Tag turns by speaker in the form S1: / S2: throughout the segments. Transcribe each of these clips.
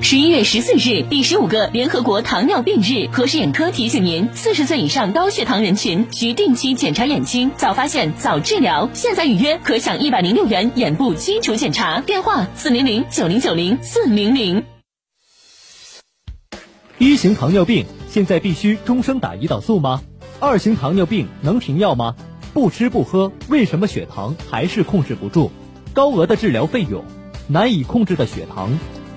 S1: 十一月十四日，第十五个联合国糖尿病日，河市眼科提醒您：四十岁以上高血糖人群需定期检查眼睛，早发现早治疗。现在预约可享一百零六元眼部基础检查，电话四零零九零九零四零零。
S2: 一型糖尿病现在必须终生打胰岛素吗？二型糖尿病能停药吗？不吃不喝，为什么血糖还是控制不住？高额的治疗费用，难以控制的血糖。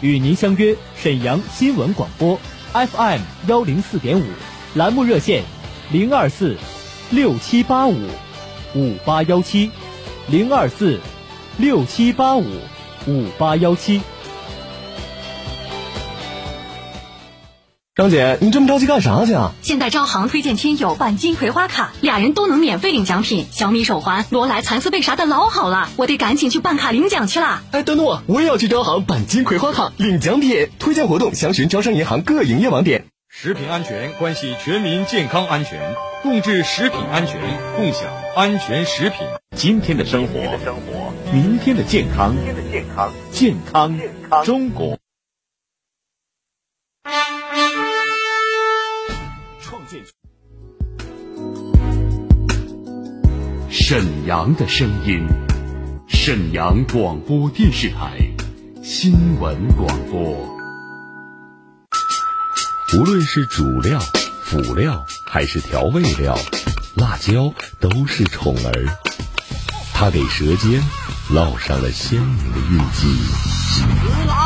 S2: 与您相约沈阳新闻广播，FM 幺零四点五，栏目热线零二四六七八五五八幺七零二四六七八五五八幺七。
S3: 张姐，你这么着急干啥去啊？
S4: 现在招行推荐亲友办金葵花卡，俩人都能免费领奖品，小米手环、罗莱蚕丝被啥的老好了，我得赶紧去办卡领奖去了。
S3: 哎，等等我，我也要去招行办金葵花卡领奖品。推荐活动详询招商银行各营业网点。
S5: 食品安全关系全民健康安全，共治食品安全，共享安全食品。
S6: 今天的生活，明天的健康，健康中国。创建沈阳的声音，沈阳广播电视台新闻广播。无论是主料、辅料还是调味料，辣椒都是宠儿，它给舌尖烙上了鲜明的印记。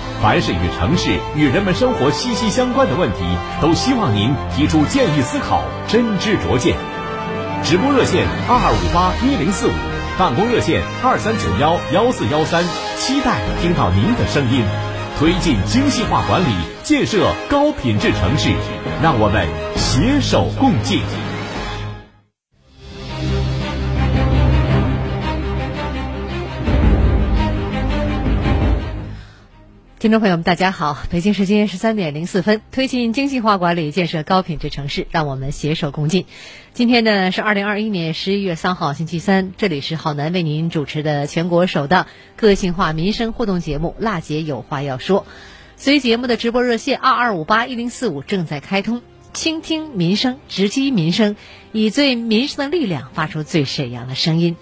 S6: 凡是与城市与人们生活息息相关的问题，都希望您提出建议思考，真知灼见。直播热线二二五八一零四五，办公热线二三九幺幺四幺三，期待听到您的声音。推进精细化管理，建设高品质城市，让我们携手共进。
S7: 听众朋友们，大家好！北京时间十三点零四分，推进精细化管理，建设高品质城市，让我们携手共进。今天呢是二零二一年十一月三号，星期三，这里是浩南为您主持的全国首档个性化民生互动节目《辣姐有话要说》。随节目的直播热线二二五八一零四五正在开通，倾听民生，直击民生，以最民生的力量发出最沈阳的声音。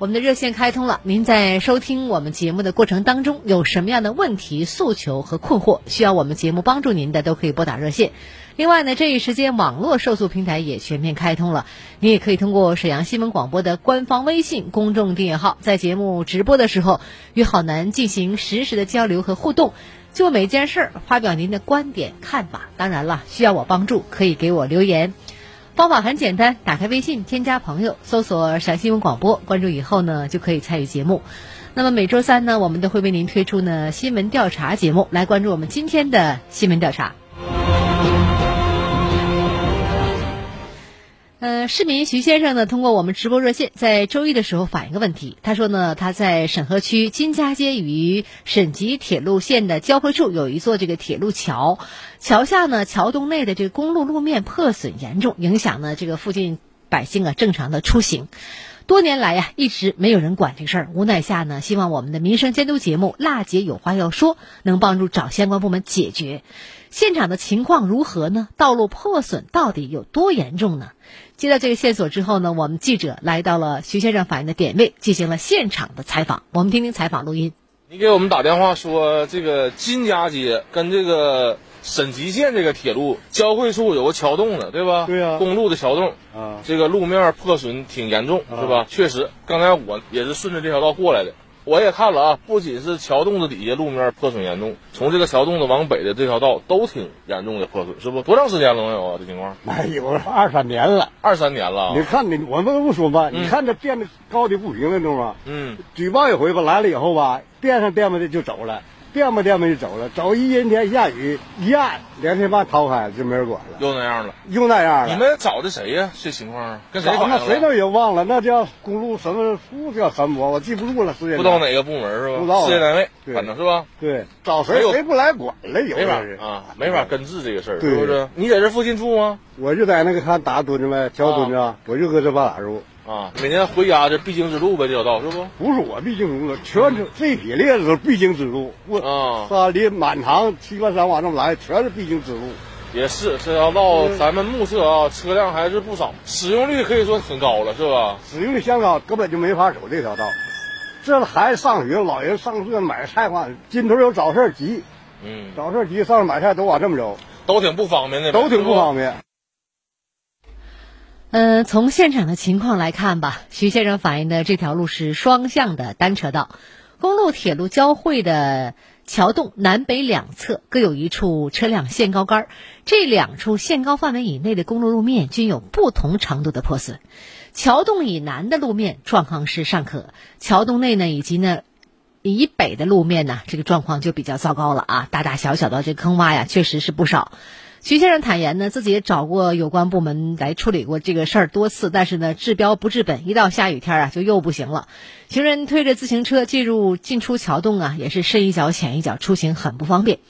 S7: 我们的热线开通了，您在收听我们节目的过程当中，有什么样的问题、诉求和困惑，需要我们节目帮助您的，都可以拨打热线。另外呢，这一时间网络受诉平台也全面开通了，你也可以通过沈阳新闻广播的官方微信公众订阅号，在节目直播的时候与好男进行实时的交流和互动。就每件事儿发表您的观点看法。当然了，需要我帮助可以给我留言，方法很简单，打开微信添加朋友，搜索陕西新闻广播，关注以后呢就可以参与节目。那么每周三呢，我们都会为您推出呢新闻调查节目，来关注我们今天的新闻调查。呃，市民徐先生呢，通过我们直播热线，在周一的时候反映个问题。他说呢，他在沈河区金家街与沈吉铁路线的交汇处有一座这个铁路桥，桥下呢，桥洞内的这个公路路面破损严重，影响呢这个附近百姓啊正常的出行。多年来呀，一直没有人管这事儿，无奈下呢，希望我们的民生监督节目《辣姐有话要说》能帮助找相关部门解决。现场的情况如何呢？道路破损到底有多严重呢？接到这个线索之后呢，我们记者来到了徐先生反映的点位，进行了现场的采访。我们听听采访录音。
S8: 你给我们打电话说，这个金家街跟这个沈集线这个铁路交汇处有个桥洞子，对吧？
S9: 对呀。
S8: 公路的桥洞
S9: 啊，
S8: 这个路面破损挺严重，是吧？确实，刚才我也是顺着这条道过来的。我也看了啊，不仅是桥洞子底下路面破损严重，从这个桥洞子往北的这条道都挺严重的破损，是不？多长时间了没有啊？这情况？
S9: 哎有二三年了，
S8: 二三年了。
S9: 你看你，我们不说嘛，你看这变得高低不平了，懂吗？
S8: 嗯。
S9: 举报一回吧，来了以后吧，垫上垫吧的就走了。垫吧垫吧就走了，走一阴天下雨一按两天半掏开就没人管了，
S8: 又那样了，
S9: 又那样了。
S8: 你们找的谁呀？这情况跟谁
S9: 那谁都也忘了，那叫公路什么处叫什么我记不住了，时间
S8: 不知道哪个部门是吧？
S9: 不知道
S8: 事业单位，反正是吧？
S9: 对，找谁谁不来管了，有
S8: 没法啊，没法根治这个事儿，是不是？你在这附近住吗？
S9: 我就在那个看打墩子呗，桥墩子，我就搁这八打住。
S8: 啊，每年回家这必经之路呗，这条道是不？
S9: 不是我必经之路，全是这批列子都必经之路。我
S8: 啊，
S9: 山里？满堂七八山往这么来，全是必经之路。
S8: 也是这条道，咱们目测啊，车辆还是不少，使用率可以说很高了，是吧？
S9: 使用率相当高，根本就没法走这条道。这孩子上学，老人上课买菜话，今头有早事急，
S8: 嗯，
S9: 早事急，上买菜都往这么走，
S8: 都挺不方便的，
S9: 都挺不方便。
S7: 嗯，从现场的情况来看吧，徐先生反映的这条路是双向的单车道，公路铁路交汇的桥洞南北两侧各有一处车辆限高杆，这两处限高范围以内的公路路面均有不同程度的破损。桥洞以南的路面状况是尚可，桥洞内呢以及呢以北的路面呢，这个状况就比较糟糕了啊，大大小小的这坑洼呀，确实是不少。徐先生坦言呢，自己也找过有关部门来处理过这个事儿多次，但是呢，治标不治本，一到下雨天啊，就又不行了。行人推着自行车进入进出桥洞啊，也是深一脚浅一脚，出行很不方便。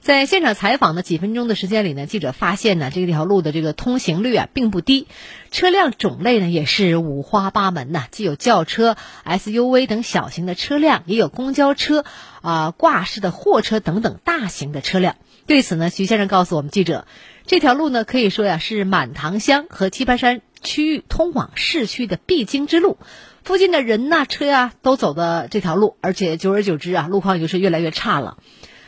S7: 在现场采访的几分钟的时间里呢，记者发现呢，这条路的这个通行率啊并不低，车辆种类呢也是五花八门呐，既有轿车、SUV 等小型的车辆，也有公交车、啊挂式的货车等等大型的车辆。对此呢，徐先生告诉我们记者，这条路呢可以说呀是满塘乡和棋盘山区域通往市区的必经之路，附近的人呐、车呀都走的这条路，而且久而久之啊，路况就是越来越差了。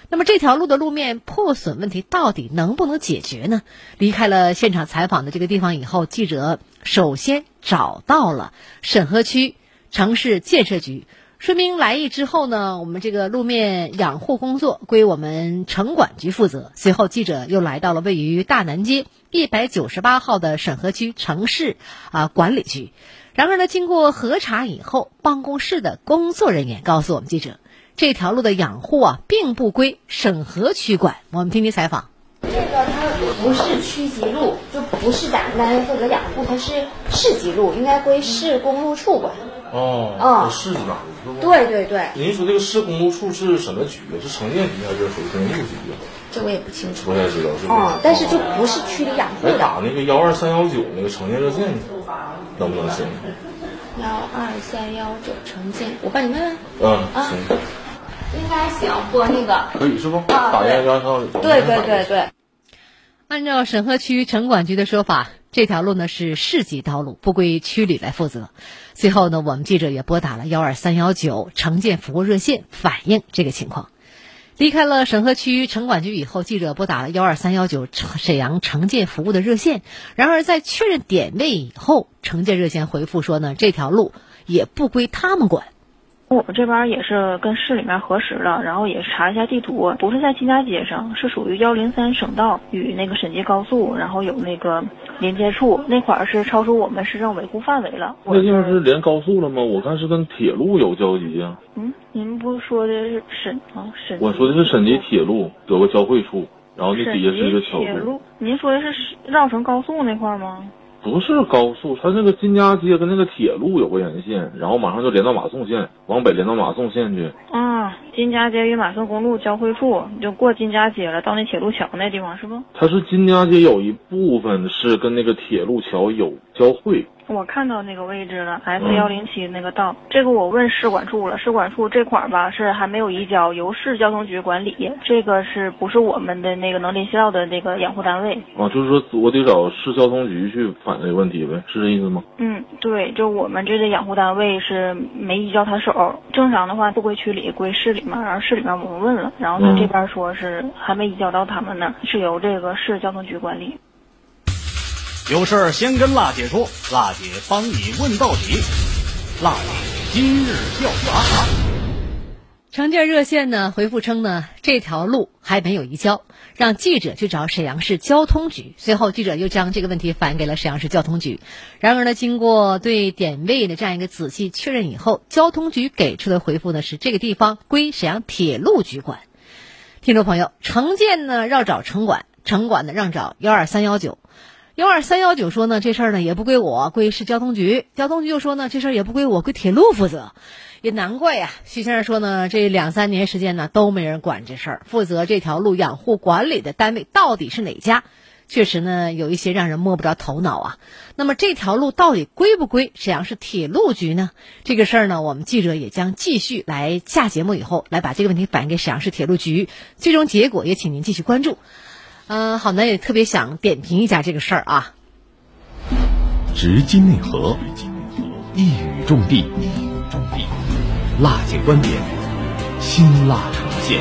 S7: 那么这条路的路面破损问题到底能不能解决呢？离开了现场采访的这个地方以后，记者首先找到了沈河区城市建设局。说明来意之后呢，我们这个路面养护工作归我们城管局负责。随后，记者又来到了位于大南街一百九十八号的沈河区城市啊管理局。然而呢，经过核查以后，办公室的工作人员告诉我们记者，这条路的养护啊，并不归沈河区管。我们听听采访。
S10: 这个它不是区级路，就不是咱们单位负责养护，它是市级路，应该归市公路处管。
S8: 哦，
S10: 哦
S8: 市级管是吧？
S10: 对对对，
S8: 您说这个市公路处是什么局啊？是城建局还是属于公路局啊？
S10: 这我也不清楚。
S8: 不太知道是吧？
S10: 哦，但是就不是区里养护
S8: 哎，
S10: 的。
S8: 打那个幺二三幺九那个城建热线，能不能行？
S10: 幺二三幺九城建，我帮你问问。
S8: 嗯，
S10: 啊
S8: 行，
S10: 应该行，拨那个。
S8: 可以是不？
S10: 啊
S8: 打幺幺三幺九。
S10: 对对对对。
S7: 按照沈河区城管局的说法，这条路呢是市级道路，不归区里来负责。最后呢，我们记者也拨打了幺二三幺九城建服务热线，反映这个情况。离开了沈河区城管局以后，记者拨打了幺二三幺九沈阳城建服务的热线。然而在确认点位以后，城建热线回复说呢，这条路也不归他们管。
S11: 我们这边也是跟市里面核实了，然后也是查了一下地图，不是在金家街上，是属于幺零三省道与那个沈集高速，然后有那个连接处那块儿是超出我们市政维护范围了。
S8: 那地方是连高速了吗？我看是跟铁路有交集啊。
S11: 嗯，您不说的是沈啊沈？
S8: 我说的是沈集铁路有个交汇处，然后那底下是一个桥
S11: 铁路。您说的是绕城高速那块儿吗？
S8: 不是高速，它那个金家街跟那个铁路有个沿线，然后马上就连到马宋线，往北连到马宋线去。
S11: 啊，金家街与马宋公路交汇处，你就过金家街了，到那铁路桥那地方是不？
S8: 它是金家街有一部分是跟那个铁路桥有交汇。
S11: 我看到那个位置了，S 幺零七那个道，这个我问市管处了，市管处这块儿吧是还没有移交，由市交通局管理，这个是不是我们的那个能联系到的那个养护单位？
S8: 啊，就是说我得找市交通局去反这个问题呗，是这意思吗？
S11: 嗯，对，就我们这个养护单位是没移交他手，正常的话不归区里，归市里嘛，然后市里面我们问了，然后他这边说是还没移交到他们那儿，是由这个市交通局管理。
S12: 有事儿先跟辣姐说，辣姐帮你问到底。辣姐今日调查。
S7: 城建热线呢回复称呢，这条路还没有移交，让记者去找沈阳市交通局。随后，记者又将这个问题反映给了沈阳市交通局。然而呢，经过对点位的这样一个仔细确认以后，交通局给出的回复呢是这个地方归沈阳铁路局管。听众朋友，城建呢绕找城管，城管呢让找幺二三幺九。幺二三幺九说呢，这事儿呢也不归我，归市交通局。交通局又说呢，这事儿也不归我，归铁路负责。也难怪呀，徐先生说呢，这两三年时间呢都没人管这事儿，负责这条路养护管理的单位到底是哪家？确实呢，有一些让人摸不着头脑啊。那么这条路到底归不归沈阳市铁路局呢？这个事儿呢，我们记者也将继续来下节目以后来把这个问题反映给沈阳市铁路局，最终结果也请您继续关注。嗯，好呢，也特别想点评一下这个事儿啊。
S6: 直击内核，一语中的，一语中的，辣姐观点，辛辣呈现。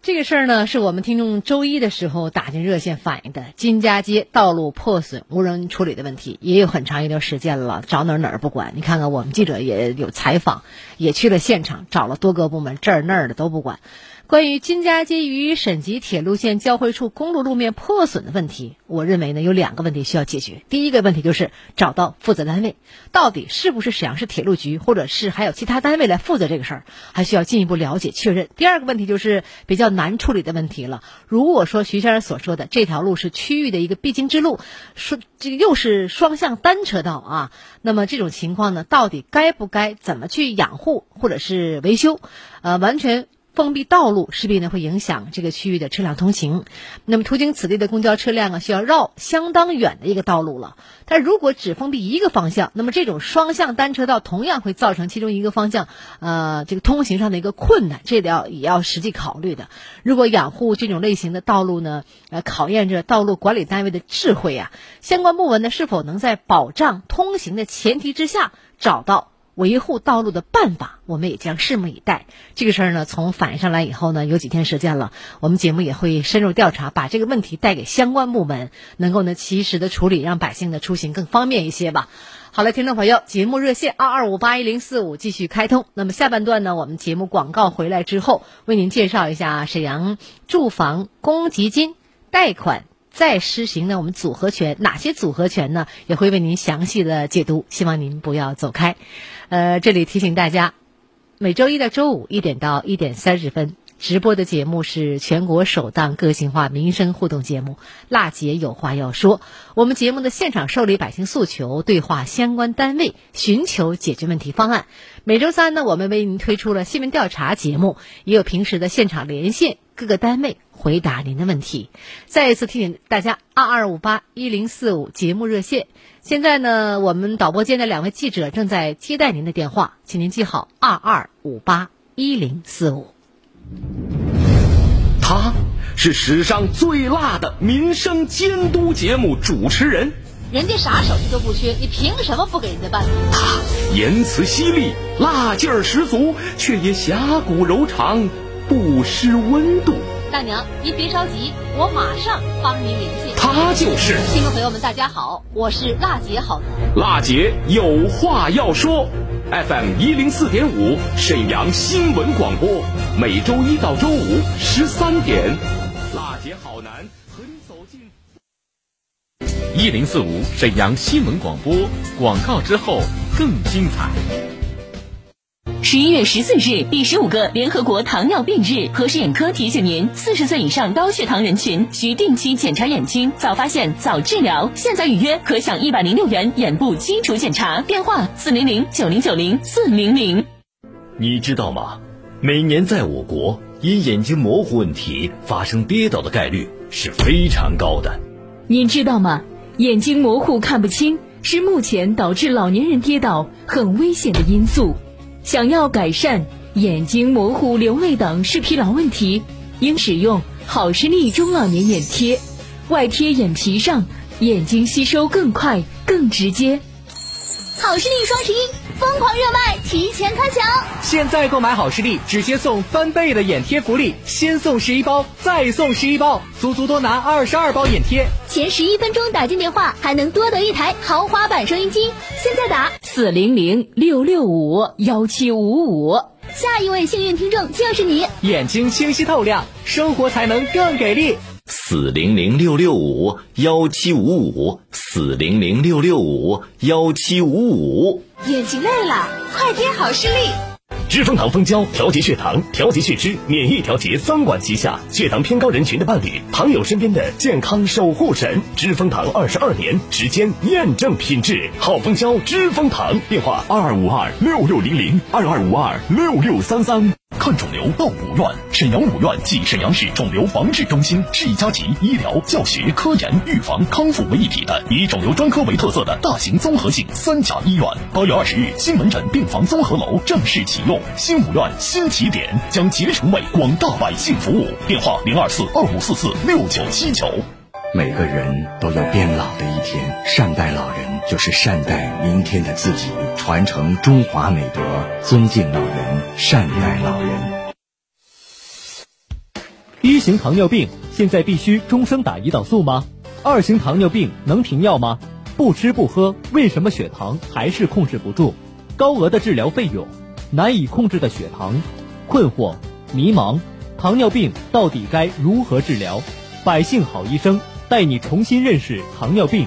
S7: 这个事儿呢，是我们听众周一的时候打进热线反映的金家街道路破损无人处理的问题，也有很长一段时间了，找哪儿哪儿不管。你看看，我们记者也有采访，也去了现场，找了多个部门，这儿那儿的都不管。关于金家街与沈集铁路线交汇处公路路面破损的问题，我认为呢有两个问题需要解决。第一个问题就是找到负责单位，到底是不是沈阳市铁路局，或者是还有其他单位来负责这个事儿，还需要进一步了解确认。第二个问题就是比较难处理的问题了。如果说徐先生所说的这条路是区域的一个必经之路，说这个又是双向单车道啊，那么这种情况呢，到底该不该怎么去养护或者是维修？呃，完全。封闭道路势必呢会影响这个区域的车辆通行，那么途经此地的公交车辆啊需要绕相当远的一个道路了。但如果只封闭一个方向，那么这种双向单车道同样会造成其中一个方向呃这个通行上的一个困难，这要也要实际考虑的。如果养护这种类型的道路呢，呃考验着道路管理单位的智慧啊，相关部门呢是否能在保障通行的前提之下找到。维护道路的办法，我们也将拭目以待。这个事儿呢，从反映上来以后呢，有几天时间了，我们节目也会深入调查，把这个问题带给相关部门，能够呢及时的处理，让百姓的出行更方便一些吧。好了，听众朋友，节目热线二二五八一零四五继续开通。那么下半段呢，我们节目广告回来之后，为您介绍一下沈阳住房公积金贷款。再施行呢，我们组合拳哪些组合拳呢？也会为您详细的解读，希望您不要走开。呃，这里提醒大家，每周一到周五一点到一点三十分直播的节目是全国首档个性化民生互动节目《辣姐有话要说》。我们节目的现场受理百姓诉求，对话相关单位，寻求解决问题方案。每周三呢，我们为您推出了新闻调查节目，也有平时的现场连线各个单位。回答您的问题，再一次提醒大家：二二五八一零四五节目热线。现在呢，我们导播间的两位记者正在接待您的电话，请您记好：二二五八一零四五。
S6: 他是史上最辣的民生监督节目主持人，
S13: 人家啥手续都不缺，你凭什么不给人家办？
S6: 他言辞犀利，辣劲儿十足，却也侠骨柔肠，不失温度。
S13: 大娘，您别着急，我马上帮您联系。
S6: 他就是
S13: 听众朋友们，大家好，我是辣姐好男。
S6: 辣姐有话要说。
S14: FM 一零四点五，沈阳新闻广播，每周一到周五十三点。辣姐好男和你走进
S6: 一零四五沈阳新闻广播，广告之后更精彩。
S1: 十一月十四日，第十五个联合国糖尿病日，和氏眼科提醒您：四十岁以上高血糖人群需定期检查眼睛，早发现早治疗。现在预约可享一百零六元眼部基础检查，电话四零零九零九零四零零。
S15: 你知道吗？每年在我国，因眼睛模糊问题发生跌倒的概率是非常高的。
S16: 您知道吗？眼睛模糊看不清是目前导致老年人跌倒很危险的因素。想要改善眼睛模糊、流泪等视疲劳问题，应使用好视力中老年眼贴，外贴眼皮上，眼睛吸收更快、更直接。
S17: 好视力双十一疯狂热卖，提前开抢！
S2: 现在购买好视力，直接送翻倍的眼贴福利，先送十一包，再送十一包，足足多拿二十二包眼贴。
S17: 前十一分钟打进电话，还能多得一台豪华版收音机。现在打
S16: 四零零六六五幺七五五，
S17: 下一位幸运听众就是你。
S2: 眼睛清晰透亮，生活才能更给力。
S15: 四零零六六五幺七五五，四零零六六五幺七五五。
S17: 眼睛累了，快贴好视力。
S3: 知蜂堂蜂胶调节血糖、调节血脂、免疫调节三管齐下，血糖偏高人群的伴侣，糖友身边的健康守护神。知蜂堂二十二年时间验证品质，好蜂胶知蜂堂。电话二二五二六六零零二二五二六六三三。看肿瘤到五院，沈阳五院即沈阳市肿瘤防治中心，是一家集医疗、教学、科研、预防、康复为一体的以肿瘤专科为特色的大型综合性三甲医院。八月二十日，新门诊病房综合楼正式启用，新五院新起点将竭诚为广大百姓服务。电话零二四二五四四六九七九。
S18: 每个人都有变老的一天，善待老人就是善待明天的自己，传承中华美德，尊敬老人，善待老人。
S2: 一型糖尿病现在必须终生打胰岛素吗？二型糖尿病能停药吗？不吃不喝，为什么血糖还是控制不住？高额的治疗费用，难以控制的血糖，困惑、迷茫，糖尿病到底该如何治疗？百姓好医生。带你重新认识糖尿病，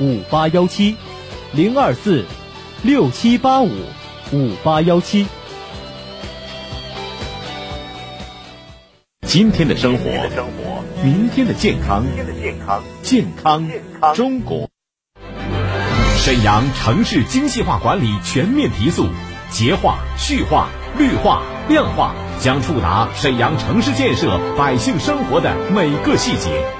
S2: 五八幺七，零二四六七八五五八幺七。
S6: 今天的生活，明天的健康，健康中国。沈阳城市精细化管理全面提速，洁化、序化、绿化、亮化将触达沈阳城市建设百姓生活的每个细节。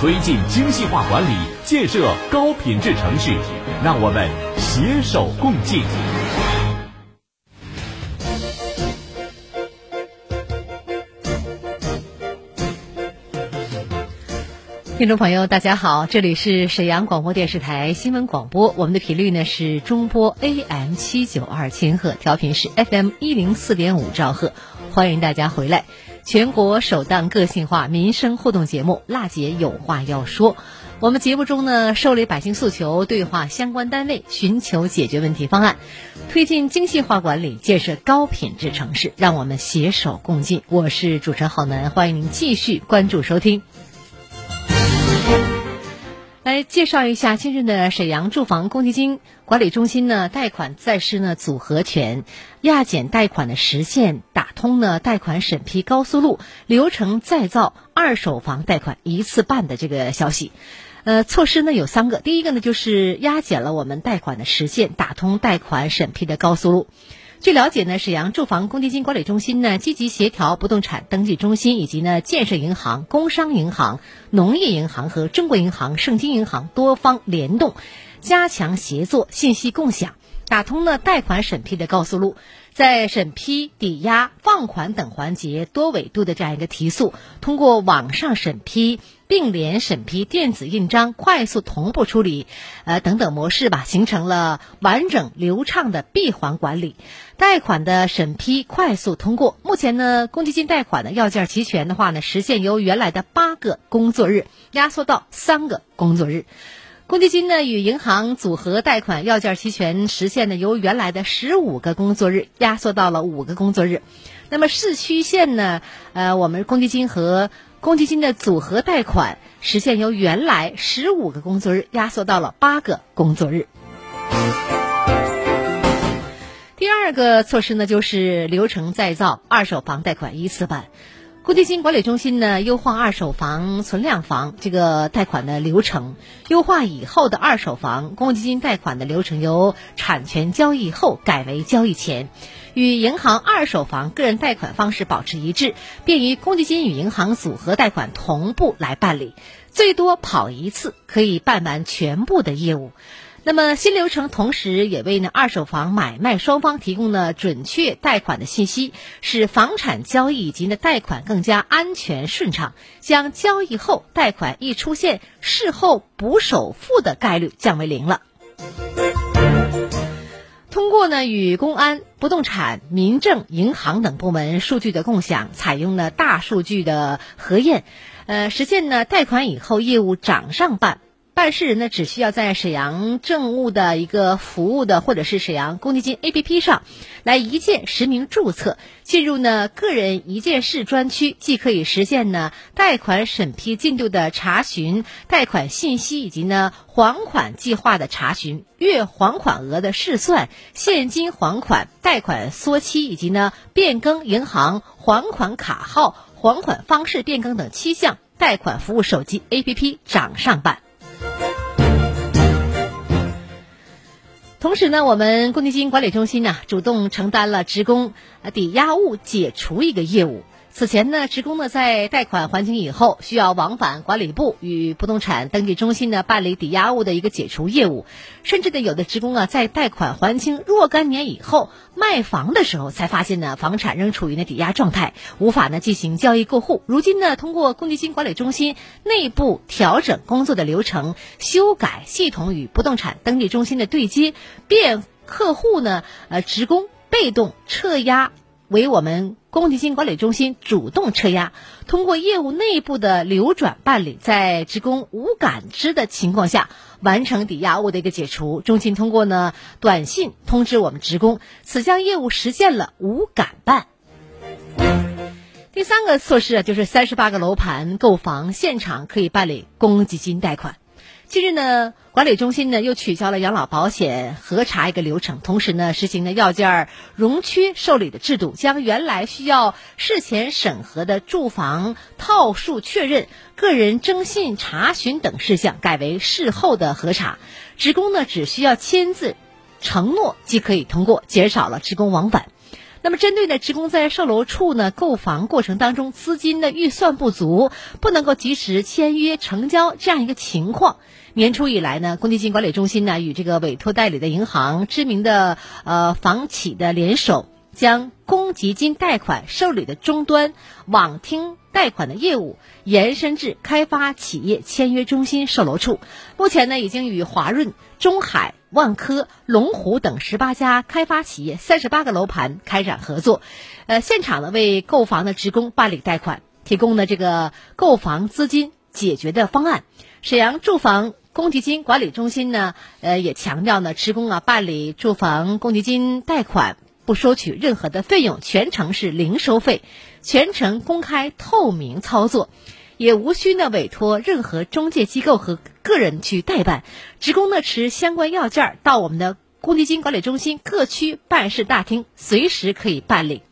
S6: 推进精细化管理，建设高品质城市，让我们携手共进。
S7: 听众朋友，大家好，这里是沈阳广播电视台新闻广播，我们的频率呢是中波 AM 七九二千赫，调频是 FM 一零四点五兆赫，欢迎大家回来。全国首档个性化民生互动节目《辣姐有话要说》，我们节目中呢，受理百姓诉求，对话相关单位，寻求解决问题方案，推进精细化管理，建设高品质城市，让我们携手共进。我是主持人郝楠，欢迎您继续关注收听。来介绍一下，近日的，沈阳住房公积金管理中心呢，贷款在市呢组合拳，压减贷款的实现，打通呢贷款审批高速路，流程再造二手房贷款一次办的这个消息。呃，措施呢有三个，第一个呢就是压减了我们贷款的时限，打通贷款审批的高速路。据了解呢，沈阳住房公积金管理中心呢积极协调不动产登记中心以及呢建设银行、工商银行、农业银行和中国银行、盛京银行多方联动，加强协作、信息共享，打通了贷款审批的高速路。在审批、抵押、放款等环节多维度的这样一个提速，通过网上审批、并联审批、电子印章、快速同步处理，呃等等模式吧，形成了完整流畅的闭环管理，贷款的审批快速通过。目前呢，公积金贷款的要件齐全的话呢，实现由原来的八个工作日压缩到三个工作日。公积金呢与银行组合贷款要件齐全，实现呢由原来的十五个工作日压缩到了五个工作日。那么市区县呢，呃，我们公积金和公积金的组合贷款实现由原来十五个工作日压缩到了八个工作日。第二个措施呢，就是流程再造二手房贷款一次办。公积金管理中心呢，优化二手房存量房这个贷款的流程，优化以后的二手房公积金贷款的流程由产权交易后改为交易前，与银行二手房个人贷款方式保持一致，便于公积金与银行组合贷款同步来办理，最多跑一次可以办完全部的业务。那么新流程同时也为呢二手房买卖双方提供了准确贷款的信息，使房产交易以及呢贷款更加安全顺畅，将交易后贷款易出现事后补首付的概率降为零了。通过呢与公安、不动产、民政、银行等部门数据的共享，采用了大数据的核验，呃，实现呢贷款以后业务掌上办。办事人呢，只需要在沈阳政务的一个服务的，或者是沈阳公积金 APP 上，来一键实名注册，进入呢个人一件事专区，既可以实现呢贷款审批进度的查询、贷款信息以及呢还款计划的查询、月还款额的试算、现金还款、贷款缩期以及呢变更银行还款卡号、还款方式变更等七项贷款服务手机 APP 掌上办。同时呢，我们公积金管理中心呢主动承担了职工抵押物解除一个业务。此前呢，职工呢在贷款还清以后，需要往返管理部与不动产登记中心呢办理抵押物的一个解除业务，甚至呢有的职工啊在贷款还清若干年以后卖房的时候，才发现呢房产仍处于呢抵押状态，无法呢进行交易过户。如今呢，通过公积金管理中心内部调整工作的流程，修改系统与不动产登记中心的对接，便客户呢呃职工被动撤押。为我们公积金管理中心主动撤押，通过业务内部的流转办理，在职工无感知的情况下完成抵押物的一个解除。中心通过呢短信通知我们职工，此项业务实现了无感办。第三个措施啊，就是三十八个楼盘购房现场可以办理公积金贷款。近日呢，管理中心呢又取消了养老保险核查一个流程，同时呢实行了要件容缺受理的制度，将原来需要事前审核的住房套数确认、个人征信查询等事项改为事后的核查，职工呢只需要签字承诺即可以通过，减少了职工往返。那么，针对呢，职工在售楼处呢购房过程当中资金的预算不足，不能够及时签约成交这样一个情况，年初以来呢，公积金管理中心呢与这个委托代理的银行、知名的呃房企的联手，将公积金贷款受理的终端网听贷款的业务延伸至开发企业签约中心售楼处，目前呢已经与华润、中海。万科、龙湖等十八家开发企业、三十八个楼盘开展合作，呃，现场呢为购房的职工办理贷款，提供了这个购房资金解决的方案。沈阳住房公积金管理中心呢，呃，也强调呢，职工啊办理住房公积金贷款不收取任何的费用，全程是零收费，全程公开透明操作。也无需呢委托任何中介机构和个人去代办，职工呢持相关要件儿到我们的公积金管理中心各区办事大厅，随时可以办理。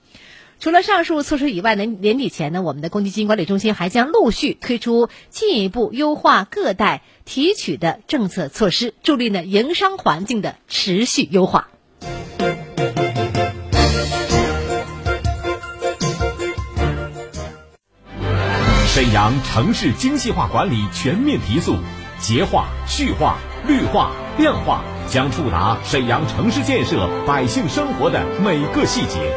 S7: 除了上述措施以外呢，年底前呢，我们的公积金管理中心还将陆续推出进一步优化各代提取的政策措施，助力呢营商环境的持续优化。
S6: 沈阳城市精细化管理全面提速，洁化、序化、绿化、量化将触达沈阳城市建设百姓生活的每个细节。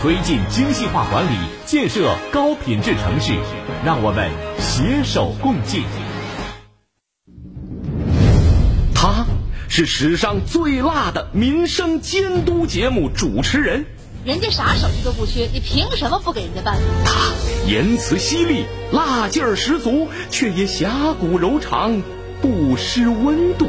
S6: 推进精细化管理，建设高品质城市，让我们携手共进。
S3: 他是史上最辣的民生监督节目主持人。
S13: 人家啥手续都不缺，你凭什么不给人家办？
S3: 他言辞犀利，辣劲儿十足，却也侠骨柔肠，不失温度。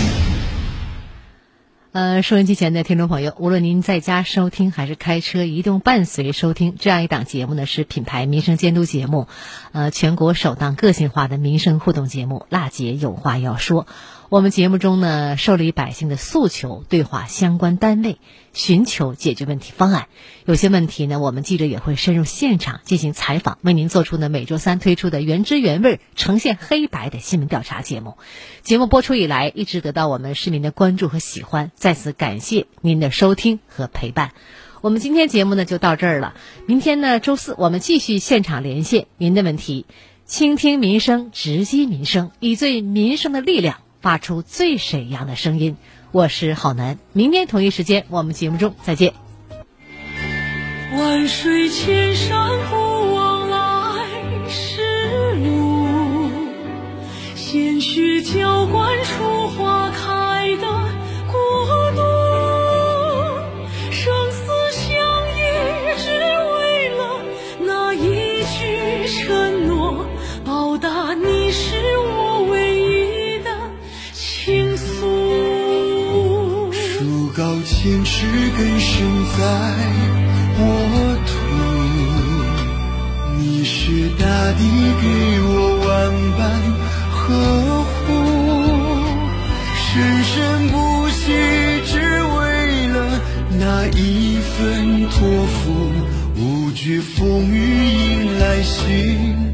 S7: 呃，收音机前的听众朋友，无论您在家收听还是开车移动伴随收听，这样一档节目呢，是品牌民生监督节目，呃，全国首档个性化的民生互动节目。辣姐有话要说。我们节目中呢，受理百姓的诉求，对话相关单位，寻求解决问题方案。有些问题呢，我们记者也会深入现场进行采访，为您做出呢每周三推出的原汁原味、呈现黑白的新闻调查节目。节目播出以来，一直得到我们市民的关注和喜欢，在此感谢您的收听和陪伴。我们今天节目呢就到这儿了，明天呢周四我们继续现场连线您的问题，倾听民生，直击民生，以最民生的力量。发出最沈阳的声音，我是郝楠。明天同一时间，我们节目中再见。
S19: 万水千山不忘来时路，鲜血浇灌出花开的
S20: 根深在沃土。你是大地给我万般呵护，生生不息，只为了那一份托付。无惧风雨，迎来新